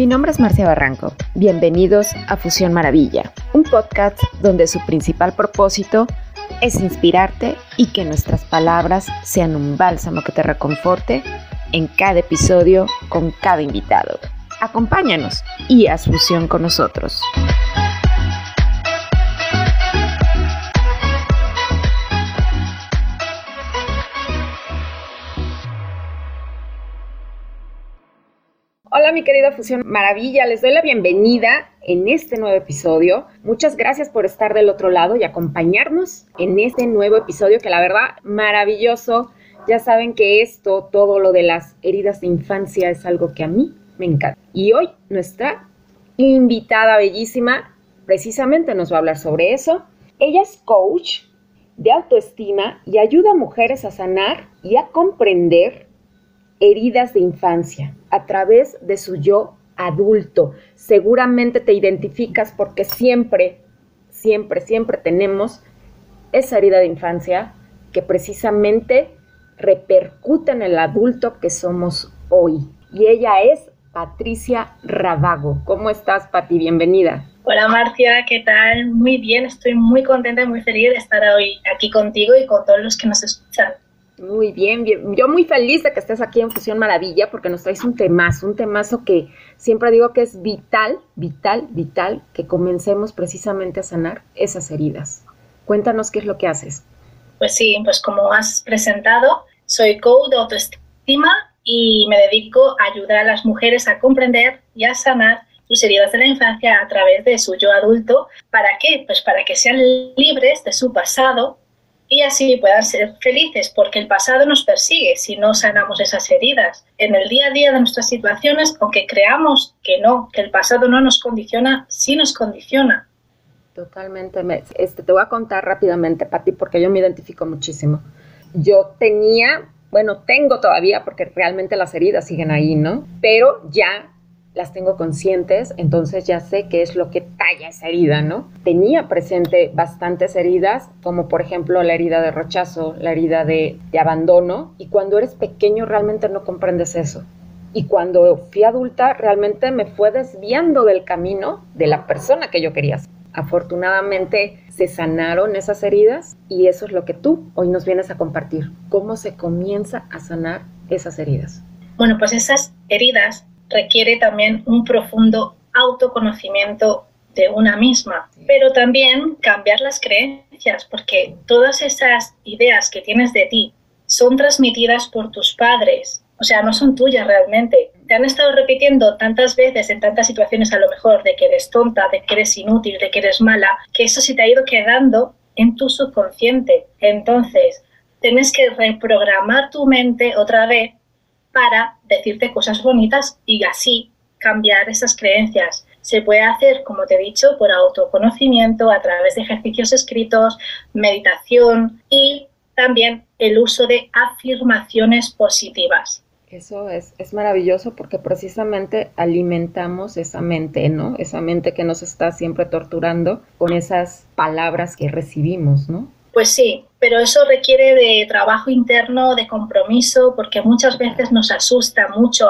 Mi nombre es Marcia Barranco. Bienvenidos a Fusión Maravilla, un podcast donde su principal propósito es inspirarte y que nuestras palabras sean un bálsamo que te reconforte en cada episodio con cada invitado. Acompáñanos y haz fusión con nosotros. Mi querida Fusión Maravilla, les doy la bienvenida en este nuevo episodio. Muchas gracias por estar del otro lado y acompañarnos en este nuevo episodio que la verdad maravilloso. Ya saben que esto, todo lo de las heridas de infancia es algo que a mí me encanta. Y hoy nuestra invitada bellísima precisamente nos va a hablar sobre eso. Ella es coach de autoestima y ayuda a mujeres a sanar y a comprender heridas de infancia a través de su yo adulto. Seguramente te identificas porque siempre, siempre, siempre tenemos esa herida de infancia que precisamente repercute en el adulto que somos hoy. Y ella es Patricia Ravago. ¿Cómo estás, Pati? Bienvenida. Hola Marcia, ¿qué tal? Muy bien, estoy muy contenta y muy feliz de estar hoy aquí contigo y con todos los que nos escuchan. Muy bien, bien, yo muy feliz de que estés aquí en Fusión Maravilla porque nos traes un temazo, un temazo que siempre digo que es vital, vital, vital que comencemos precisamente a sanar esas heridas. Cuéntanos qué es lo que haces. Pues sí, pues como has presentado, soy coach de autoestima y me dedico a ayudar a las mujeres a comprender y a sanar sus heridas de la infancia a través de su yo adulto. ¿Para qué? Pues para que sean libres de su pasado y así puedan ser felices, porque el pasado nos persigue si no sanamos esas heridas. En el día a día de nuestras situaciones, aunque creamos que no, que el pasado no nos condiciona, sí nos condiciona. Totalmente. Este, te voy a contar rápidamente, Pati, porque yo me identifico muchísimo. Yo tenía, bueno, tengo todavía, porque realmente las heridas siguen ahí, ¿no? Pero ya las tengo conscientes, entonces ya sé qué es lo que talla esa herida, ¿no? Tenía presente bastantes heridas, como por ejemplo la herida de rechazo, la herida de, abandono, y cuando eres pequeño realmente no comprendes eso. Y cuando fui adulta realmente me fue desviando del camino de la persona que yo quería ser. Afortunadamente se sanaron esas heridas y eso es lo que tú hoy nos vienes a compartir. ¿Cómo se comienza a sanar esas heridas? Bueno, pues esas heridas requiere también un profundo autoconocimiento de una misma, pero también cambiar las creencias, porque todas esas ideas que tienes de ti son transmitidas por tus padres, o sea, no son tuyas realmente. Te han estado repitiendo tantas veces en tantas situaciones a lo mejor de que eres tonta, de que eres inútil, de que eres mala, que eso se te ha ido quedando en tu subconsciente. Entonces, tienes que reprogramar tu mente otra vez para decirte cosas bonitas y así cambiar esas creencias. Se puede hacer, como te he dicho, por autoconocimiento, a través de ejercicios escritos, meditación y también el uso de afirmaciones positivas. Eso es, es maravilloso porque precisamente alimentamos esa mente, ¿no? Esa mente que nos está siempre torturando con esas palabras que recibimos, ¿no? Pues sí, pero eso requiere de trabajo interno, de compromiso, porque muchas veces nos asusta mucho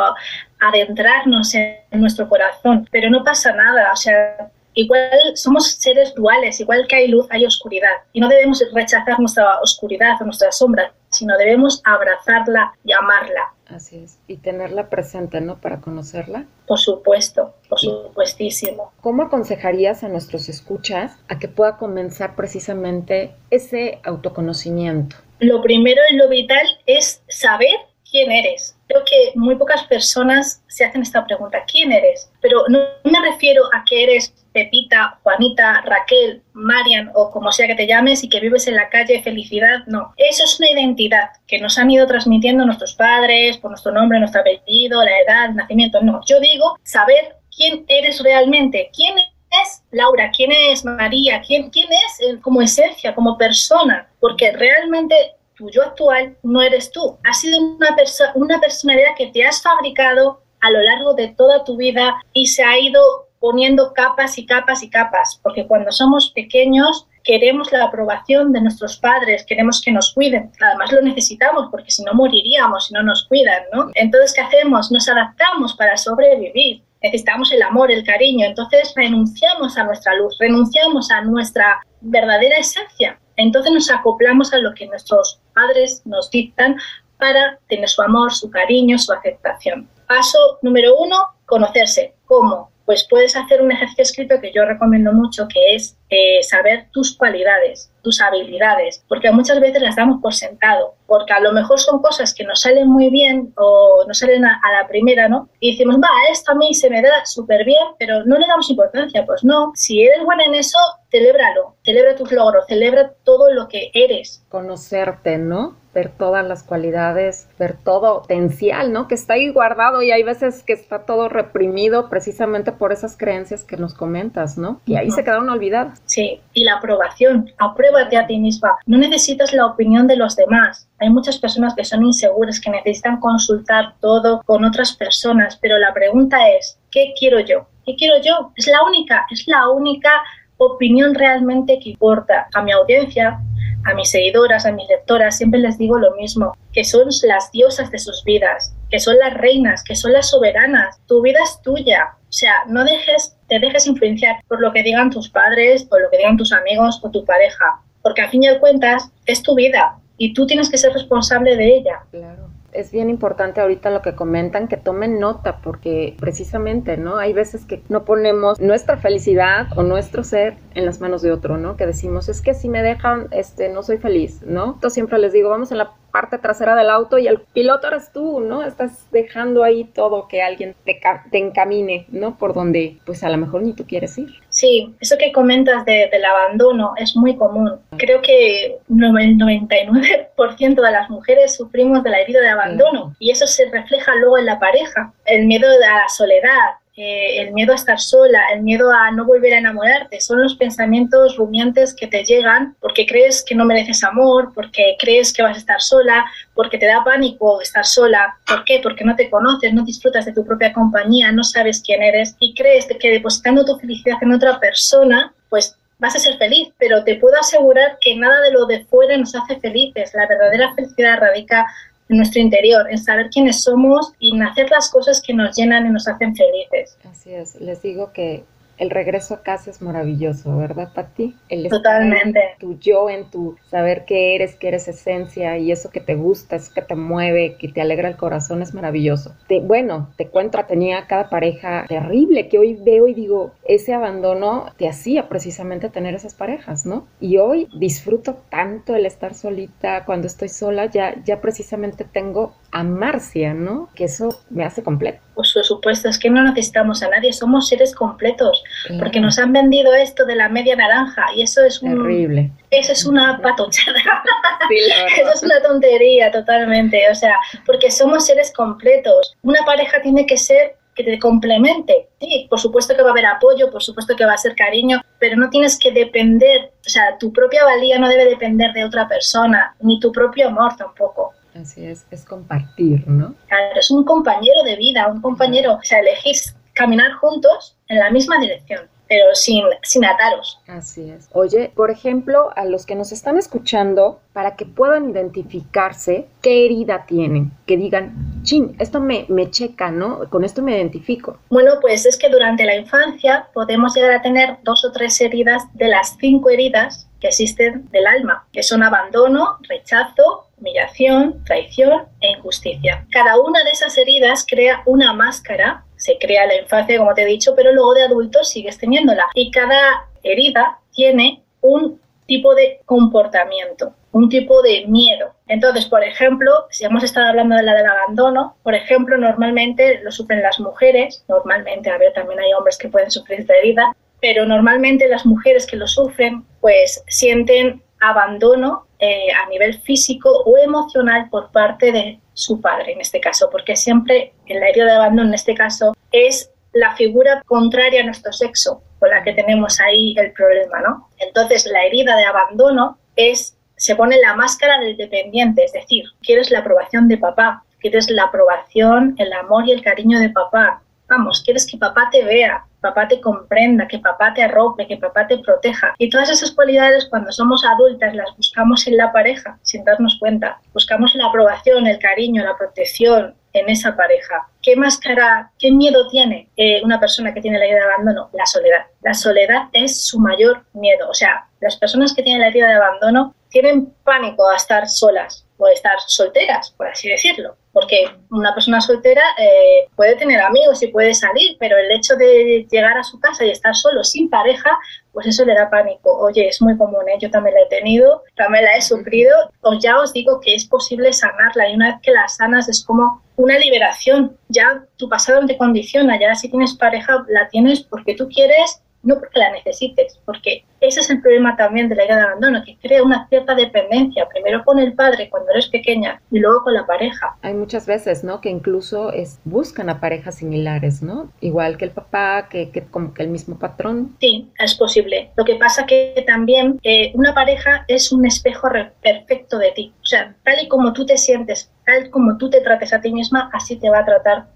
adentrarnos en nuestro corazón, pero no pasa nada, o sea, igual somos seres duales, igual que hay luz, hay oscuridad, y no debemos rechazar nuestra oscuridad o nuestra sombra, sino debemos abrazarla y amarla. Así es. Y tenerla presente, ¿no? Para conocerla. Por supuesto, por supuestísimo. ¿Cómo aconsejarías a nuestros escuchas a que pueda comenzar precisamente ese autoconocimiento? Lo primero y lo vital es saber quién eres. Creo que muy pocas personas se hacen esta pregunta, ¿quién eres? Pero no me refiero a que eres Pepita, Juanita, Raquel, Marian o como sea que te llames y que vives en la calle felicidad, no. Eso es una identidad que nos han ido transmitiendo nuestros padres por nuestro nombre, nuestro apellido, la edad, el nacimiento. No, yo digo saber quién eres realmente, quién es Laura, quién es María, quién, quién es eh, como esencia, como persona, porque realmente tu yo actual no eres tú. Has sido una, una personalidad que te has fabricado a lo largo de toda tu vida y se ha ido poniendo capas y capas y capas, porque cuando somos pequeños queremos la aprobación de nuestros padres, queremos que nos cuiden. Además lo necesitamos porque si no moriríamos si no nos cuidan, ¿no? Entonces, ¿qué hacemos? Nos adaptamos para sobrevivir. necesitamos el amor, el cariño, entonces renunciamos a nuestra luz, renunciamos a nuestra verdadera esencia. Entonces nos acoplamos a lo que nuestros padres nos dictan para tener su amor, su cariño, su aceptación. Paso número uno, conocerse. ¿Cómo? Pues puedes hacer un ejercicio escrito que yo recomiendo mucho, que es eh, saber tus cualidades, tus habilidades, porque muchas veces las damos por sentado, porque a lo mejor son cosas que nos salen muy bien o nos salen a, la primera, ¿no? Y decimos, va, esto a mí se me da súper bien, pero no le damos importancia. Pues no, si eres buena en eso, celébralo, celebra tus logros, celebra todo lo que eres. Conocerte, ¿no? ver todas las cualidades, ver todo potencial, ¿no? Que está ahí guardado y hay veces que está todo reprimido precisamente por esas creencias que nos comentas, ¿no? Y ahí se quedaron olvidadas. Sí, y la aprobación, apruébate a ti misma. No necesitas la opinión de los demás. Hay muchas personas que son inseguras, que necesitan consultar todo con otras personas, pero la pregunta es, ¿qué quiero yo? ¿Qué quiero yo? Es la única, es la única opinión realmente que importa a mi audiencia, a mis seguidoras, a mis lectoras, siempre les digo lo mismo, que son las diosas de sus vidas, que son las reinas, que son las soberanas. Tu vida es tuya. O sea, no dejes, te dejes influenciar por lo que digan tus padres, o lo que digan tus amigos o tu pareja, porque a fin al cuentas es tu vida y tú tienes que ser responsable de ella. Claro es bien importante ahorita lo que comentan, que tomen nota, porque precisamente, ¿no? Hay veces que no ponemos nuestra felicidad o nuestro ser en las manos de otro, ¿no? Que decimos, es que si me dejan, este, no soy feliz, ¿no? Entonces siempre les digo, vamos en la parte trasera del auto y el piloto eres tú, ¿no? Estás dejando ahí todo que alguien te, te encamine, ¿no? Por donde, pues a lo mejor ni tú quieres ir. Sí, eso que comentas del abandono es muy común. Creo que el 99% de las mujeres sufrimos de la herida de abandono y eso se refleja luego en la pareja. El miedo a la soledad, eh, el miedo a estar sola, el miedo a no volver a enamorarte, son los pensamientos rumiantes que te llegan porque crees que no mereces amor, porque crees que vas a estar sola, porque te da pánico estar sola. ¿Por qué? Porque no te conoces, no disfrutas de tu propia compañía, no sabes quién eres y crees que depositando tu felicidad en otra persona, pues vas a ser feliz, pero te puedo asegurar que nada de lo de fuera nos hace felices. La verdadera felicidad radica en nuestro interior, en saber quiénes somos y en hacer las cosas que nos llenan y nos hacen felices. Así es, les digo que el regreso a casa es maravilloso, ¿verdad, Pati? El Totalmente. Tu yo en tu saber que eres, que eres esencia y eso que te gusta, eso que te mueve, que te alegra el corazón es maravilloso. Te, bueno, te cuento, tenía cada pareja terrible que hoy veo y digo, ese abandono te hacía precisamente tener esas parejas, ¿no? Y hoy disfruto tanto el estar solita, cuando estoy sola, ya, ya precisamente tengo a Marcia, ¿no? Que eso me hace completo. Pues por supuesto, es que no necesitamos a nadie, somos seres completos porque nos han vendido esto de la media naranja y eso es un, terrible. Eso es una patochada. eso es una tontería totalmente, o sea, porque somos seres completos. Una pareja tiene que ser que te complemente. Sí, por supuesto que va a haber apoyo, por supuesto que va a ser cariño, pero no tienes que depender, o sea, tu propia valía no debe depender de otra persona, ni tu propio amor tampoco. Es, es compartir, ¿no? Claro, es un compañero de vida, un compañero, o sea, elegir caminar juntos en la misma dirección pero sin, sin ataros. Así es. Oye, por ejemplo, a los que nos están escuchando, para que puedan identificarse qué herida tienen, que digan, chin, esto me, me checa, ¿no? Con esto me identifico. Bueno, pues es que durante la infancia podemos llegar a tener dos o tres heridas de las cinco heridas que existen del alma, que son abandono, rechazo, humillación, traición e injusticia. Cada una de esas heridas crea una máscara, se crea la infancia, como te he dicho, pero luego de adultos sigues teniéndola. Y cada herida tiene un tipo de comportamiento, un tipo de miedo. Entonces, por ejemplo, si hemos estado hablando de la del abandono, por ejemplo, normalmente lo sufren las mujeres, normalmente, a ver, también hay hombres que pueden sufrir esta herida, pero normalmente las mujeres que lo sufren, pues sienten abandono eh, a nivel físico o emocional por parte de su padre, en este caso, porque siempre el herida de abandono, en este caso, es la figura contraria a nuestro sexo con la que tenemos ahí el problema, ¿no? Entonces, la herida de abandono es, se pone la máscara del dependiente, es decir, quieres la aprobación de papá, quieres la aprobación, el amor y el cariño de papá, vamos, quieres que papá te vea, papá te comprenda, que papá te arrope, que papá te proteja. Y todas esas cualidades cuando somos adultas las buscamos en la pareja sin darnos cuenta. Buscamos la aprobación, el cariño, la protección en esa pareja. ¿qué máscara, qué miedo tiene eh, una persona que tiene la herida de abandono? La soledad. La soledad es su mayor miedo. O sea, las personas que tienen la herida de abandono tienen pánico a estar solas o a estar solteras, por así decirlo. Porque una persona soltera eh, puede tener amigos y puede salir, pero el hecho de llegar a su casa y estar solo, sin pareja, pues eso le da pánico. Oye, es muy común, ¿eh? yo también la he tenido, también la he sufrido. O ya os digo que es posible sanarla y una vez que la sanas es como una liberación. Ya tu pasado te condiciona, ya si tienes pareja la tienes porque tú quieres no porque la necesites, porque ese es el problema también de la idea de abandono, que crea una cierta dependencia, primero con el padre cuando eres pequeña y luego con la pareja. Hay muchas veces, ¿no? Que incluso es, buscan a parejas similares, ¿no? Igual que el papá, que, que como que el mismo patrón. Sí, es posible. Lo que pasa que también eh, una pareja es un espejo perfecto de ti. O sea, tal y como tú te sientes como tú te trates a ti misma, así te va a tratar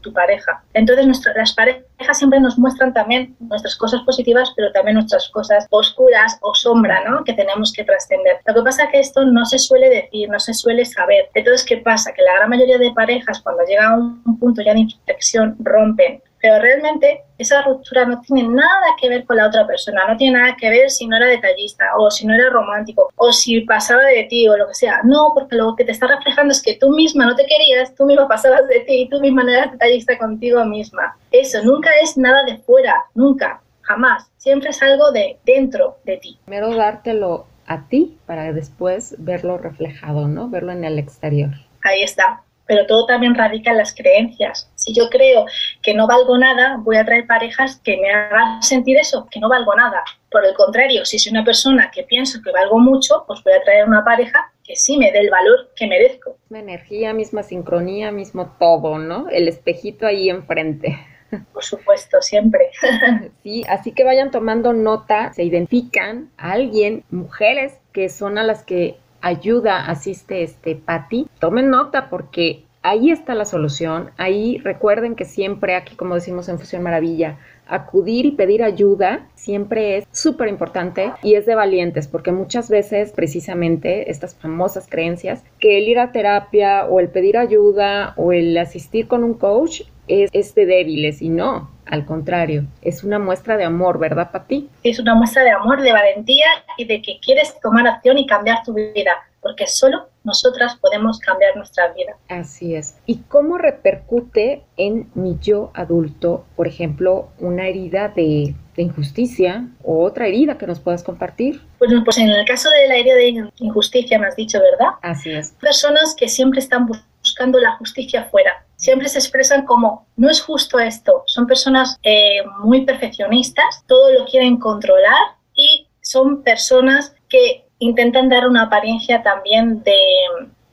tu, pareja. Entonces, las parejas siempre nos muestran también nuestras cosas positivas, pero también nuestras cosas oscuras o sombra, ¿no? Que tenemos que trascender. Lo que pasa es que esto no se suele decir, no se suele saber. Entonces, ¿qué pasa? Que la gran mayoría de parejas, cuando llega a un punto ya de inflexión, rompen pero realmente esa ruptura no tiene nada que ver con la otra persona, no tiene nada que ver si no era detallista o si no era romántico o si pasaba de ti o lo que sea. No, porque lo que te está reflejando es que tú misma no te querías, tú misma pasabas de ti y tú misma no eras detallista contigo misma. Eso nunca es nada de fuera, nunca, jamás. Siempre es algo de dentro de ti. Primero dártelo a ti para después verlo reflejado, ¿no? Verlo en el exterior. Ahí está pero todo también radica en las creencias. Si yo creo que no valgo nada, voy a traer parejas que me hagan sentir eso, que no valgo nada. Por el contrario, si soy una persona que pienso que valgo mucho, pues voy a traer una pareja que sí me dé el valor que merezco. Misma energía, misma sincronía, mismo todo, ¿no? El espejito ahí enfrente. Por supuesto, siempre. Sí, así que vayan tomando nota, se identifican a alguien, mujeres que son a las que ayuda, asiste este Patti, tomen nota porque ahí está la solución. Ahí recuerden que siempre aquí, como decimos en Fusión Maravilla, acudir y pedir ayuda siempre es súper importante y es de valientes porque muchas veces precisamente estas famosas creencias que el ir a terapia o el pedir ayuda o el asistir con un coach es, es de débiles y no, al contrario, es una muestra de amor, ¿verdad, Pati? Es una muestra de amor, de valentía y de que quieres tomar acción y cambiar tu vida, porque solo nosotras podemos cambiar nuestra vida. Así es. ¿Y cómo repercute en mi yo adulto, por ejemplo, una herida de, injusticia o otra herida que nos puedas compartir? Pues, pues en el caso de la herida de injusticia me has dicho, ¿verdad? Así es. Personas que siempre están buscando la justicia fuera siempre se expresan como no es justo esto. Son personas eh, muy perfeccionistas, todo lo quieren controlar y son personas que intentan dar una apariencia también de,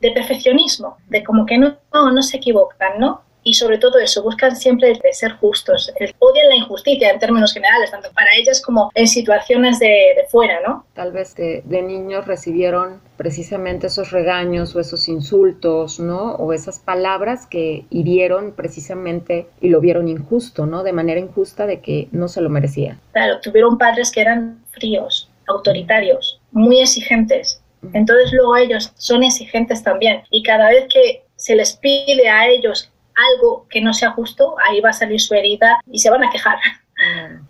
de perfeccionismo, de como que no, no, no se equivocan, ¿no? Y sobre todo eso, buscan siempre de ser justos, odian la injusticia en términos generales, tanto para ellas como en situaciones de, de fuera, ¿no? Tal vez de, de, niños recibieron precisamente esos regaños o esos insultos, ¿no? O esas palabras que hirieron precisamente y lo vieron injusto, ¿no? De manera injusta de que no se lo merecía. Claro, tuvieron padres que eran fríos, autoritarios, muy exigentes. Entonces luego ellos son exigentes también y cada vez que se les pide a ellos algo que no sea justo, ahí va a salir su herida y se van a quejar.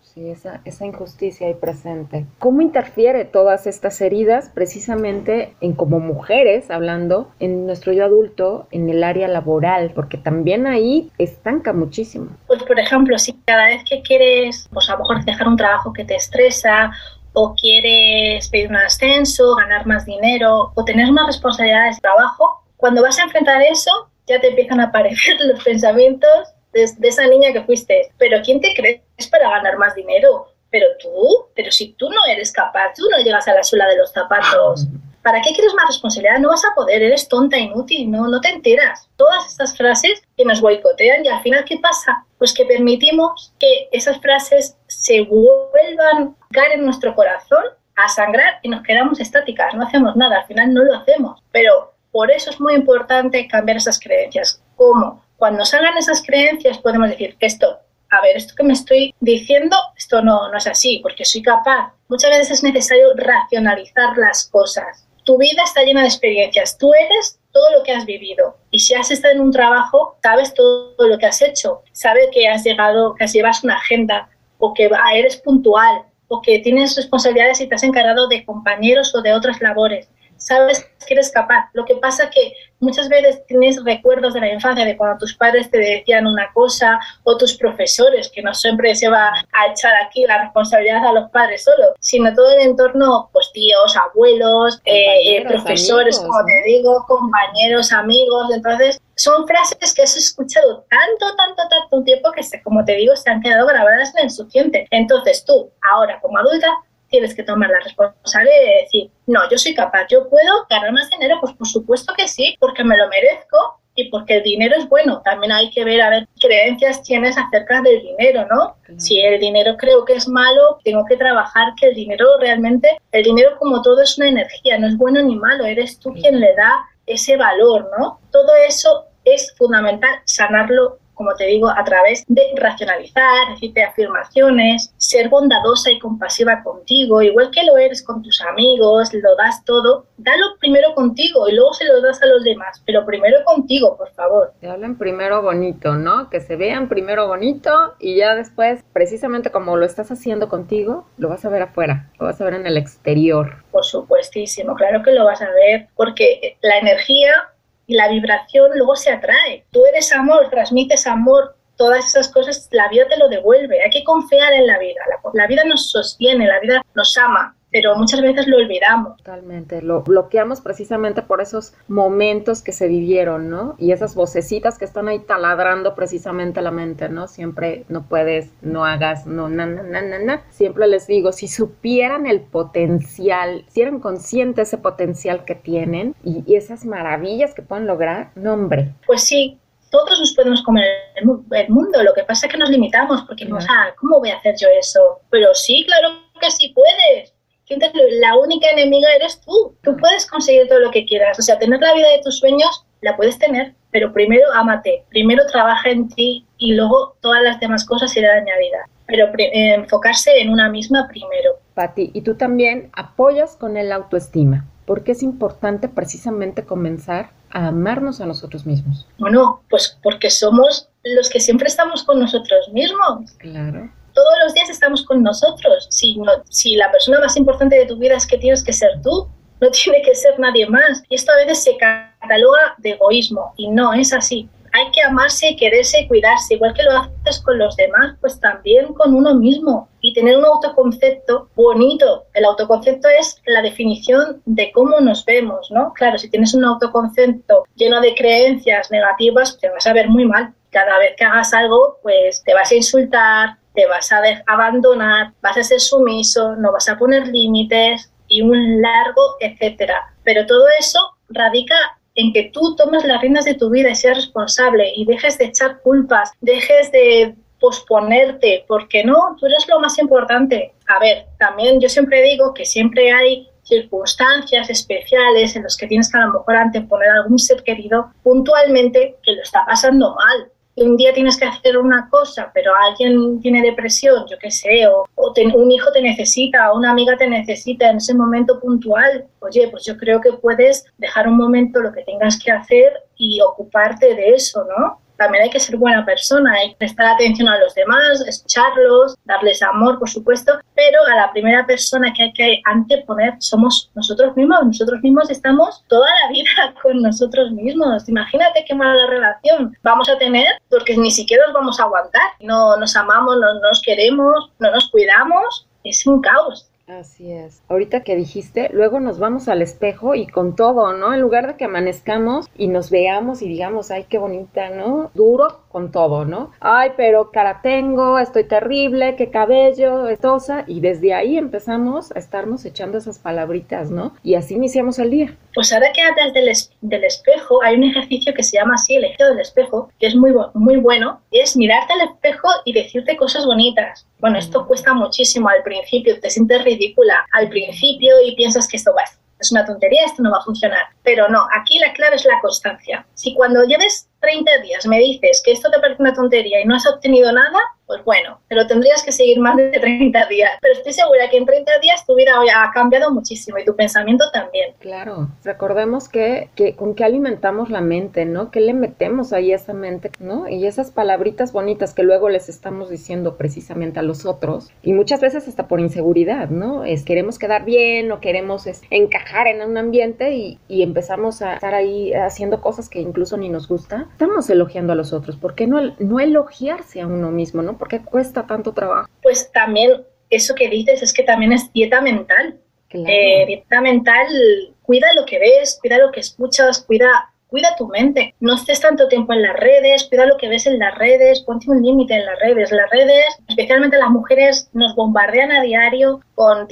Sí, esa, esa injusticia ahí presente. ¿Cómo interfiere todas estas heridas precisamente en como mujeres, hablando, en nuestro yo adulto, en el área laboral? Porque también ahí estanca muchísimo. Pues por ejemplo, si cada vez que quieres, pues a lo mejor dejar un trabajo que te estresa o quieres pedir un ascenso, ganar más dinero o tener más responsabilidades de trabajo, cuando vas a enfrentar eso, ya te empiezan a aparecer los pensamientos de, esa niña que fuiste. Pero ¿quién te crees para ganar más dinero? Pero tú, pero si tú no eres capaz, tú no llegas a la suela de los zapatos. ¿Para qué quieres más responsabilidad? No vas a poder, eres tonta, inútil, no, no te enteras. Todas estas frases que nos boicotean y al final, ¿qué pasa? Pues que permitimos que esas frases se vuelvan a caer en nuestro corazón, a sangrar y nos quedamos estáticas, no hacemos nada, al final no lo hacemos. Pero por eso es muy importante cambiar esas creencias. ¿Cómo? Cuando salgan esas creencias podemos decir, esto, a ver, esto que me estoy diciendo, esto no, no es así, porque soy capaz. Muchas veces es necesario racionalizar las cosas. Tu vida está llena de experiencias. Tú eres todo lo que has vivido. Y si has estado en un trabajo, sabes todo lo que has hecho. Sabes que has llegado, que llevas una agenda o que eres puntual o que tienes responsabilidades y te has encargado de compañeros o de otras labores sabes que eres capaz. Lo que pasa que muchas veces tienes recuerdos de la infancia, de cuando tus padres te decían una cosa, o tus profesores, que no siempre se va a echar aquí la responsabilidad a los padres solo, sino todo el entorno, pues tíos, abuelos, eh, eh, profesores, como te digo, compañeros, amigos. Entonces, son frases que has escuchado tanto, tanto, tanto tiempo que, como te digo, se han quedado grabadas en el subconsciente. Entonces, tú, ahora como adulta, tienes que tomar la responsabilidad de decir, no, yo soy capaz, yo puedo ganar más dinero, pues por supuesto que sí, porque me lo merezco y porque el dinero es bueno. También hay que ver a ver qué creencias tienes acerca del dinero, ¿no? Si el dinero creo que es malo, tengo que trabajar que el dinero realmente, el dinero como todo es una energía, no es bueno ni malo, eres tú quien le da ese valor, ¿no? Todo eso es fundamental sanarlo como te digo, a través de racionalizar, decirte afirmaciones, ser bondadosa y compasiva contigo, igual que lo eres con tus amigos, lo das todo, dalo primero contigo y luego se lo das a los demás, pero primero contigo, por favor. Te hablan primero bonito, ¿no? Que se vean primero bonito y ya después, precisamente como lo estás haciendo contigo, lo vas a ver afuera, lo vas a ver en el exterior. Por supuestísimo, claro que lo vas a ver, porque la energía y la vibración luego se atrae. Tú eres amor, transmites amor, todas esas cosas, la vida te lo devuelve. Hay que confiar en la vida. La, la vida nos sostiene, la vida nos ama pero muchas veces lo olvidamos. Totalmente, lo bloqueamos precisamente por esos momentos que se vivieron, ¿no? Y esas vocecitas que están ahí taladrando precisamente la mente, ¿no? Siempre no puedes, no hagas, no, na, na, na, na, na. Siempre les digo, si supieran el potencial, si eran conscientes ese potencial que tienen y, esas maravillas que pueden lograr, no, hombre. Pues sí, todos nos podemos comer el, mundo, lo que pasa es que nos limitamos porque no, ah, ¿cómo voy a hacer yo eso? Pero sí, claro que sí puedes la única enemiga eres tú. Tú puedes conseguir todo lo que quieras. O sea, tener la vida de tus sueños la puedes tener, pero primero ámate, primero trabaja en ti y luego todas las demás cosas irán añadidas. Pero eh, enfocarse en una misma primero. Pati, y tú también apoyas con el autoestima. ¿Por qué es importante precisamente comenzar a amarnos a nosotros mismos? Bueno, pues porque somos los que siempre estamos con nosotros mismos. Claro todos los días estamos con nosotros. Si, la persona más importante de tu vida es que tienes que ser tú, no tiene que ser nadie más. Y esto a veces se cataloga de egoísmo y no es así. Hay que amarse, quererse y cuidarse, igual que lo haces con los demás, pues también con uno mismo y tener un autoconcepto bonito. El autoconcepto es la definición de cómo nos vemos, ¿no? Claro, si tienes un autoconcepto lleno de creencias negativas, te vas a ver muy mal. Cada vez que hagas algo, pues te vas a insultar, te vas a abandonar, vas a ser sumiso, no vas a poner límites y un largo etcétera. Pero todo eso radica en que tú tomes las riendas de tu vida y seas responsable y dejes de echar culpas, dejes de posponerte, porque no, tú eres lo más importante. A ver, también yo siempre digo que siempre hay circunstancias especiales en las que tienes que a lo mejor anteponer a algún ser querido puntualmente que lo está pasando mal un día tienes que hacer una cosa, pero alguien tiene depresión, yo qué sé, o, un hijo te necesita, o una amiga te necesita en ese momento puntual, oye, pues yo creo que puedes dejar un momento lo que tengas que hacer y ocuparte de eso, ¿no? También hay que ser buena persona, hay que prestar atención a los demás, escucharlos, darles amor, por supuesto, pero a la primera persona que hay que anteponer somos nosotros mismos. Nosotros mismos estamos toda la vida con nosotros mismos. Imagínate qué mala relación vamos a tener porque ni siquiera nos vamos a aguantar. No nos amamos, no nos queremos, no nos cuidamos. Es un caos. Así es. Ahorita que dijiste, luego nos vamos al espejo y con todo, ¿no? En lugar de que amanezcamos y nos veamos y digamos, ay, qué bonita, ¿no? Duro con todo, ¿no? Ay, pero cara tengo, estoy terrible, qué cabello, estosa. Y desde ahí empezamos a estarnos echando esas palabritas, ¿no? Y así iniciamos el día. Pues ahora que hablas del, del espejo, hay un ejercicio que se llama así, el ejercicio del espejo, que es muy, muy bueno, es mirarte al espejo y decirte cosas bonitas. Bueno, esto cuesta muchísimo al principio, te sientes ridícula al principio y piensas que esto va, es una tontería, esto no va a funcionar. Pero no, aquí la clave es la constancia. Si cuando lleves 30 días me dices que esto te parece una tontería y no has obtenido nada, pues bueno, pero tendrías que seguir más de 30 días. Pero estoy segura que en 30 días tu vida ha cambiado muchísimo y tu pensamiento también. Claro, recordemos que, que con qué alimentamos la mente, ¿no? ¿Qué le metemos ahí a esa mente, ¿no? Y esas palabritas bonitas que luego les estamos diciendo precisamente a los otros, y muchas veces hasta por inseguridad, ¿no? Es queremos quedar bien o queremos encajar en un ambiente y, y empezamos a estar ahí haciendo cosas que incluso ni nos gusta. Estamos elogiando a los otros, ¿por qué no, no elogiarse a uno mismo, ¿no? ¿Por qué cuesta tanto trabajo? Pues también eso que dices es que también es dieta mental. Eh, dieta mental, cuida lo que ves, cuida lo que escuchas, cuida, cuida tu mente. No estés tanto tiempo en las redes, cuida lo que ves en las redes, ponte un límite en las redes. Las redes, especialmente las mujeres, nos bombardean a diario con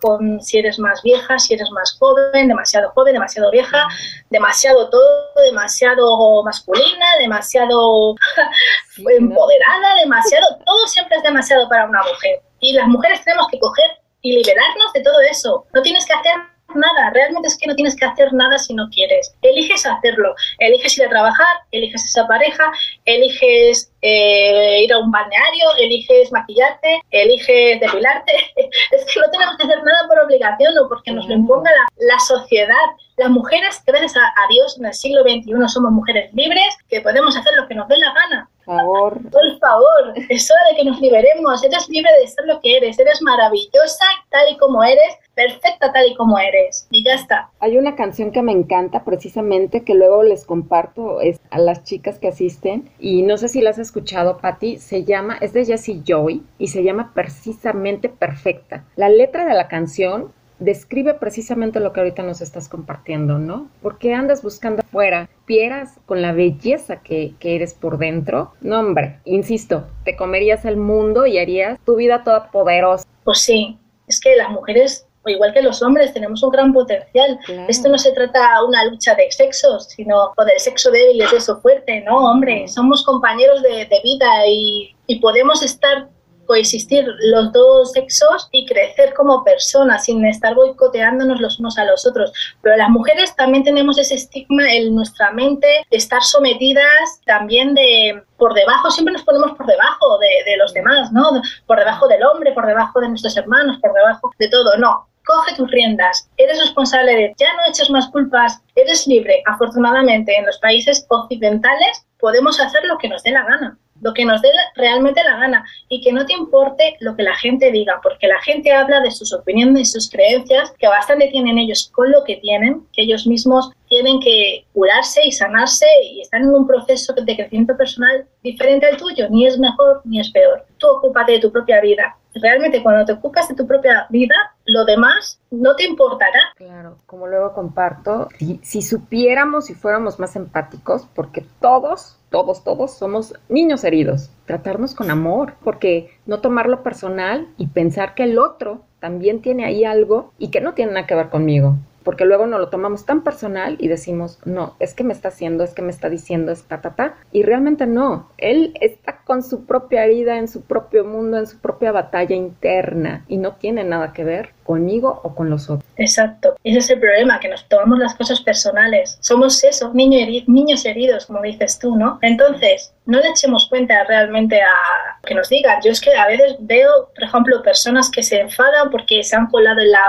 con si eres más vieja, si eres más joven, demasiado joven, demasiado vieja, demasiado todo, demasiado masculina, demasiado empoderada, demasiado, todo siempre es demasiado para una mujer. Y las mujeres tenemos que coger y liberarnos de todo eso. No tienes que hacer nada, realmente es que no tienes que hacer nada si no quieres. Eliges hacerlo, eliges ir a trabajar, eliges esa pareja, eliges eh, ir a un balneario, eliges maquillarte, eliges depilarte. es que no tenemos que hacer nada por obligación o porque nos lo imponga la, sociedad. Las mujeres, gracias a, a Dios, en el siglo XXI somos mujeres libres que podemos hacer lo que nos dé la gana favor. Por favor, es hora de que nos liberemos. Eres libre de ser lo que eres. Eres maravillosa tal y como eres, perfecta tal y como eres. Y ya está. Hay una canción que me encanta precisamente que luego les comparto es a las chicas que asisten y no sé si la has escuchado, Patti. Se llama, es de Jessie Joy y se llama Precisamente Perfecta. La letra de la canción describe precisamente lo que ahorita nos estás compartiendo, ¿no? Porque andas buscando afuera, pieras con la belleza que, que, eres por dentro. No, hombre, insisto, te comerías el mundo y harías tu vida toda poderosa. Pues sí, es que las mujeres, igual que los hombres, tenemos un gran potencial. Esto no se trata de una lucha de sexos, sino o del sexo débil es eso fuerte, ¿no? Hombre, somos compañeros de, de vida y, y podemos estar coexistir los dos sexos y crecer como personas sin estar boicoteándonos los unos a los otros. Pero las mujeres también tenemos ese estigma en nuestra mente de estar sometidas también de por debajo, siempre nos ponemos por debajo de, de los demás, ¿no? Por debajo del hombre, por debajo de nuestros hermanos, por debajo de todo. No, coge tus riendas, eres responsable de, ya no eches más culpas, eres libre. Afortunadamente, en los países occidentales podemos hacer lo que nos dé la gana lo que nos dé realmente la gana y que no te importe lo que la gente diga, porque la gente habla de sus opiniones y sus creencias, que bastante tienen ellos con lo que tienen, que ellos mismos tienen que curarse y sanarse y están en un proceso de crecimiento personal diferente al tuyo, ni es mejor ni es peor. Tú ocúpate de tu propia vida. Realmente cuando te ocupas de tu propia vida, lo demás no te importará. Claro, como luego comparto, si, si supiéramos y fuéramos más empáticos, porque todos todos, todos somos niños heridos. Tratarnos con amor, porque no tomarlo personal y pensar que el otro también tiene ahí algo y que no tiene nada que ver conmigo. Porque luego nos lo tomamos tan personal y decimos, no, es que me está haciendo, es que me está diciendo, es ta, ta, ta. Y realmente no. Él está con su propia herida, en su propio mundo, en su propia batalla interna y no tiene nada que ver conmigo o con los otros. Exacto. Ese es el problema, que nos tomamos las cosas personales. Somos eso, niños heridos, como dices tú, ¿no? Entonces, no le echemos cuenta realmente a que nos digan. Yo es que a veces veo, por ejemplo, personas que se enfadan porque se han colado en la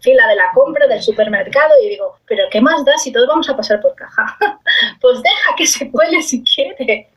fila de la compra del supermercado y digo, pero ¿qué más da si todos vamos a pasar por caja? pues deja que se cuele si quiere,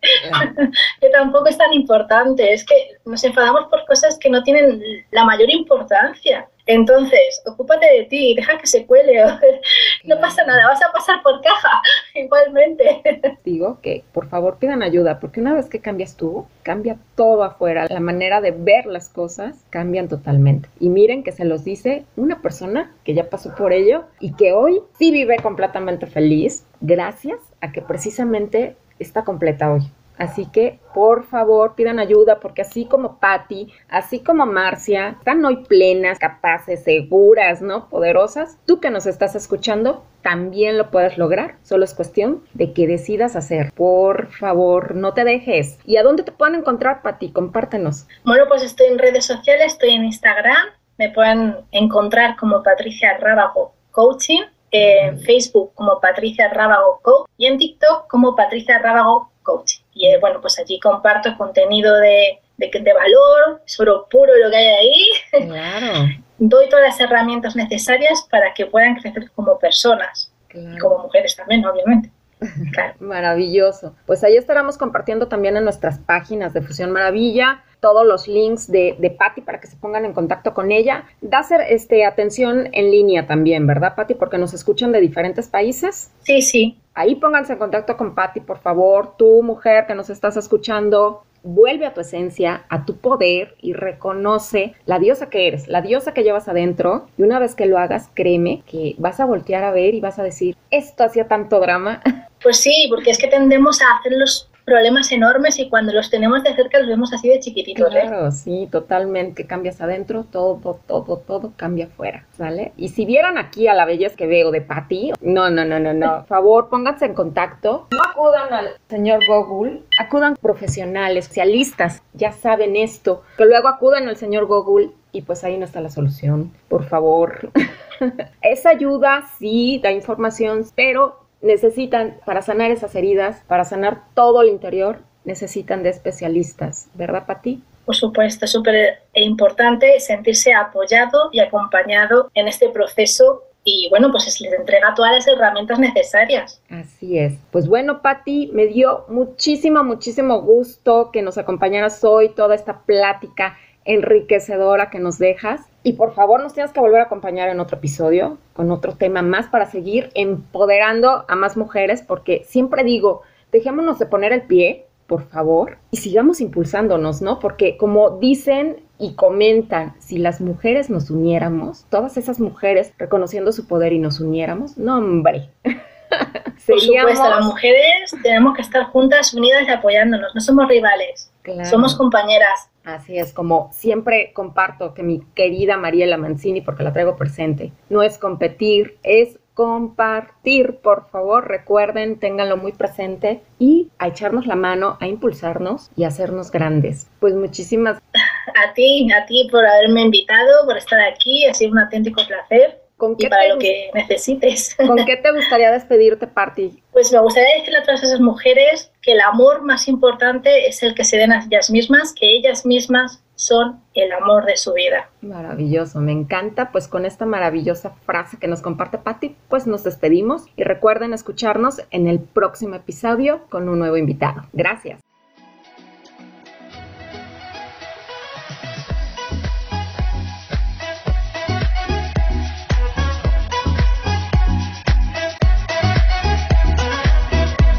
que tampoco es tan importante, es que nos enfadamos por cosas que no tienen la mayor importancia. Entonces, ocúpate de ti, deja que se cuele. no pasa nada, vas a pasar por caja igualmente. Digo que por favor pidan ayuda, porque una vez que cambias tú, cambia todo afuera. La manera de ver las cosas cambian totalmente. Y miren que se los dice una persona que ya pasó por ello y que hoy sí vive completamente feliz gracias a que precisamente está completa hoy. Así que, por favor, pidan ayuda porque así como Patty, así como Marcia, están hoy plenas, capaces, seguras, ¿no? Poderosas. Tú que nos estás escuchando, también lo puedes lograr. Solo es cuestión de que decidas hacer. Por favor, no te dejes. ¿Y a dónde te pueden encontrar, Patty? Compártenos. Bueno, pues estoy en redes sociales, estoy en Instagram. Me pueden encontrar como Patricia Rábago Coaching en Facebook como Patricia Rábago Coach y en TikTok como Patricia Rábago Coach. Y eh, bueno, pues allí comparto contenido de, de, valor, es oro puro lo que hay ahí. Claro. Doy todas las herramientas necesarias para que puedan crecer como personas y como mujeres también, obviamente. Maravilloso. Pues ahí estaremos compartiendo también en nuestras páginas de Fusión Maravilla todos los links de, de Patti para que se pongan en contacto con ella. Da ser este, atención en línea también, ¿verdad, Patti? Porque nos escuchan de diferentes países. Sí, sí. Ahí pónganse en contacto con Patti, por favor. Tú, mujer que nos estás escuchando, vuelve a tu esencia, a tu poder y reconoce la diosa que eres, la diosa que llevas adentro. Y una vez que lo hagas, créeme que vas a voltear a ver y vas a decir, esto hacía tanto drama. Pues sí, porque es que tendemos a hacer los problemas enormes y cuando los tenemos de cerca los vemos así de chiquititos. ¿eh? Claro, sí, totalmente. Cambias adentro, todo, todo, todo cambia afuera, ¿sale? Y si vieran aquí a la belleza que veo de Patty, no, no, no, no, no. Por favor, pónganse en contacto. No acudan al señor Google, acudan profesionales, especialistas, ya saben esto. Que luego acudan al señor Google y pues ahí no está la solución. Por favor. Esa ayuda sí da información, pero necesitan, para sanar esas heridas, para sanar todo el interior, necesitan de especialistas, ¿verdad, Pati? Por supuesto, es súper importante sentirse apoyado y acompañado en este proceso y bueno, pues se les entrega todas las herramientas necesarias. Así es. Pues bueno, Patti, me dio muchísimo, muchísimo gusto que nos acompañaras hoy, toda esta plática enriquecedora que nos dejas. Y por favor, nos tienes que volver a acompañar en otro episodio con otro tema más para seguir empoderando a más mujeres, porque siempre digo, dejémonos de poner el pie, por favor, y sigamos impulsándonos, ¿no? Porque como dicen y comentan, si las mujeres nos uniéramos, todas esas mujeres reconociendo su poder y nos uniéramos, no, hombre. Por supuesto, las mujeres tenemos que estar juntas, unidas y apoyándonos, no somos rivales, somos compañeras. Así es, como siempre comparto que mi querida Mariela Mancini, porque la traigo presente, no es competir, es compartir, por favor, recuerden, ténganlo muy presente y a echarnos la mano, a impulsarnos y a hacernos grandes. Pues muchísimas a ti, a ti por haberme invitado, por estar aquí, ha sido un auténtico placer. ¿Con qué y para lo que necesites. ¿Con qué te gustaría despedirte, Party? Pues me gustaría decirle a todas esas mujeres que el amor más importante es el que se den a ellas mismas, que ellas mismas son el amor de su vida. Maravilloso, me encanta. Pues con esta maravillosa frase que nos comparte Patti, pues nos despedimos y recuerden escucharnos en el próximo episodio con un nuevo invitado. Gracias.